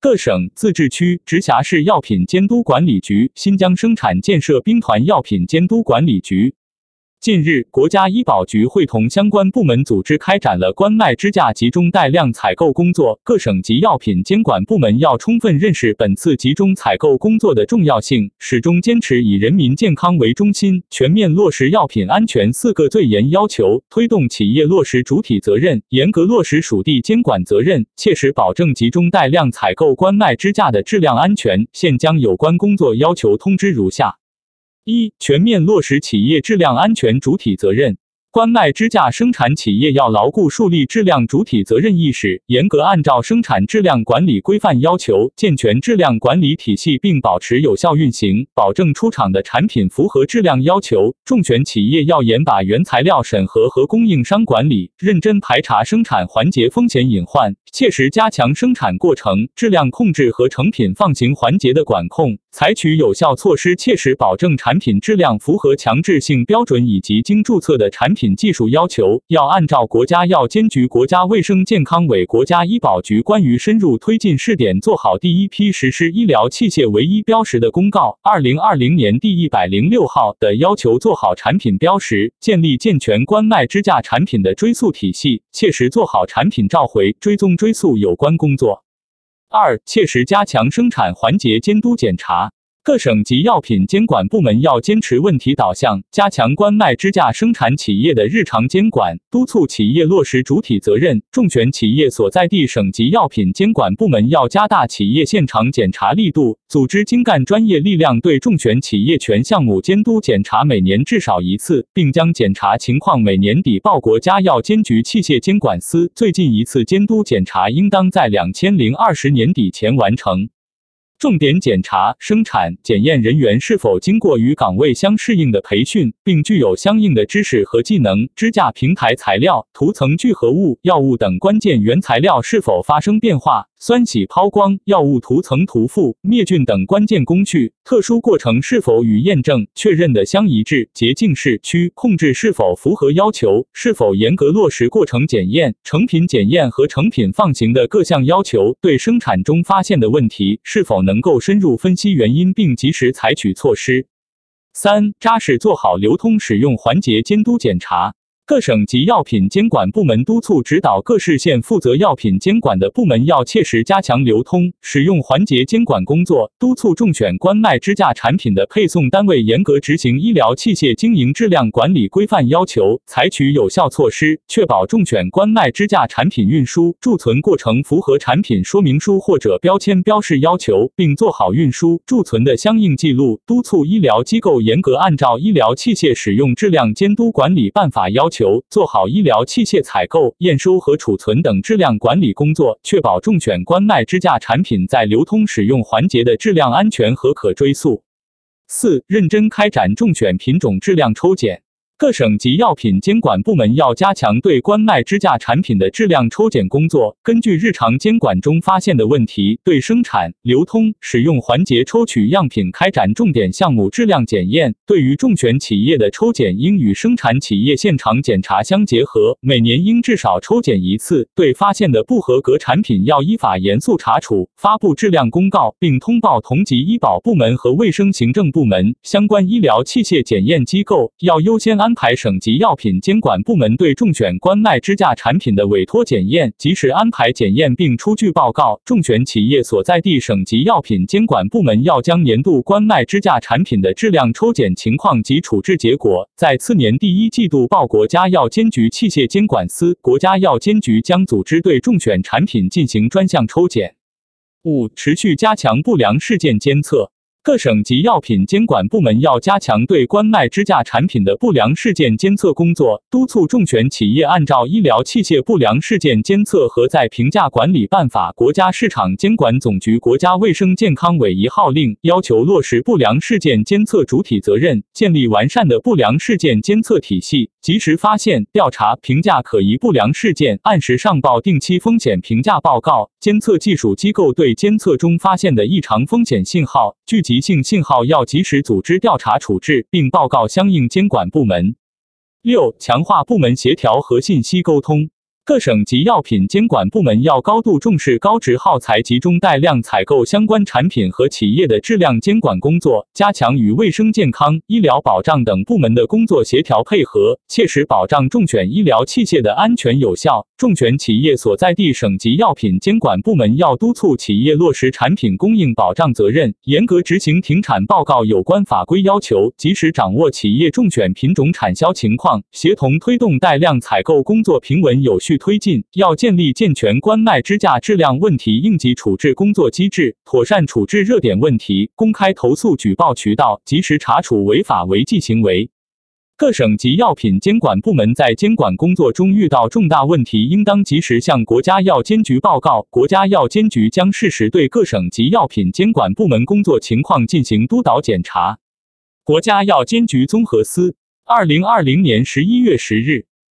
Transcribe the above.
各省、自治区、直辖市药品监督管理局、新疆生产建设兵团药品监督管理局。近日，国家医保局会同相关部门组织开展了冠脉支架集中带量采购工作。各省级药品监管部门要充分认识本次集中采购工作的重要性，始终坚持以人民健康为中心，全面落实药品安全四个最严要求，推动企业落实主体责任，严格落实属地监管责任，切实保证集中带量采购冠脉支架的质量安全。现将有关工作要求通知如下。一、全面落实企业质量安全主体责任。冠脉支架生产企业要牢固树立质量主体责任意识，严格按照生产质量管理规范要求，健全质量管理体系，并保持有效运行，保证出厂的产品符合质量要求。重选企业要严把原材料审核和供应商管理，认真排查生产环节风险隐患，切实加强生产过程质量控制和成品放行环节的管控，采取有效措施，切实保证产品质量符合强制性标准以及经注册的产品品。技术要求要按照国家药监局、国家卫生健康委、国家医保局关于深入推进试点做好第一批实施医疗器械唯一标识的公告（二零二零年第一百零六号）的要求，做好产品标识，建立健全冠脉支架产品的追溯体系，切实做好产品召回、追踪追溯有关工作。二、切实加强生产环节监督检查。各省级药品监管部门要坚持问题导向，加强冠脉支架生产企业的日常监管，督促企业落实主体责任。重选企业所在地省级药品监管部门要加大企业现场检查力度，组织精干专业力量对重选企业全项目监督检查，每年至少一次，并将检查情况每年底报国家药监局器械监管司。最近一次监督检查应当在两千零二十年底前完成。重点检查生产检验人员是否经过与岗位相适应的培训，并具有相应的知识和技能。支架平台材料、涂层聚合物、药物等关键原材料是否发生变化。酸洗抛光、药物涂层涂覆、灭菌等关键工序，特殊过程是否与验证确认的相一致？洁净室区控制是否符合要求？是否严格落实过程检验、成品检验和成品放行的各项要求？对生产中发现的问题，是否能够深入分析原因并及时采取措施？三、扎实做好流通使用环节监督检查。各省级药品监管部门督促指导各市县负责药品监管的部门，要切实加强流通使用环节监管工作，督促重选冠脉支架产品的配送单位严格执行医疗器械经营质量管理规范要求，采取有效措施，确保重选冠脉支架产品运输贮存过程符合产品说明书或者标签标示要求，并做好运输贮存的相应记录。督促医疗机构严格按照医疗器械使用质量监督管理办法要求。求做好医疗器械采购、验收和储存等质量管理工作，确保重选冠脉支架产品在流通使用环节的质量安全和可追溯。四、认真开展重选品种质量抽检。各省级药品监管部门要加强对冠脉支架产品的质量抽检工作，根据日常监管中发现的问题，对生产、流通、使用环节抽取样品开展重点项目质量检验。对于重选企业的抽检，应与生产企业现场检查相结合，每年应至少抽检一次。对发现的不合格产品，要依法严肃查处，发布质量公告，并通报同级医保部门和卫生行政部门。相关医疗器械检验机构要优先安。安排省级药品监管部门对重选冠脉支架产品的委托检验，及时安排检验并出具报告。重选企业所在地省级药品监管部门要将年度冠脉支架产品的质量抽检情况及处置结果，在次年第一季度报国家药监局器械监管司。国家药监局将组织对重选产品进行专项抽检。五、持续加强不良事件监测。各省级药品监管部门要加强对冠脉支架产品的不良事件监测工作，督促重选企业按照医疗器械不良事件监测和在评价管理办法、国家市场监管总局、国家卫生健康委一号令要求落实不良事件监测主体责任，建立完善的不良事件监测体系，及时发现、调查、评价可疑不良事件，按时上报定期风险评价报告。监测技术机构对监测中发现的异常风险信号、聚急性信号要及时组织调查处置，并报告相应监管部门。六、强化部门协调和信息沟通。各省级药品监管部门要高度重视高值耗材集中带量采购相关产品和企业的质量监管工作，加强与卫生健康、医疗保障等部门的工作协调配合，切实保障中选医疗器械的安全有效。中选企业所在地省级药品监管部门要督促企业落实产品供应保障责任，严格执行停产报告有关法规要求，及时掌握企业中选品种产销情况，协同推动带量采购工作平稳有序。推进要建立健全关麦支架质量问题应急处置工作机制，妥善处置热点问题，公开投诉举报渠道，及时查处违法违纪行为。各省级药品监管部门在监管工作中遇到重大问题，应当及时向国家药监局报告，国家药监局将适时对各省级药品监管部门工作情况进行督导检查。国家药监局综合司，二零二零年十一月十日。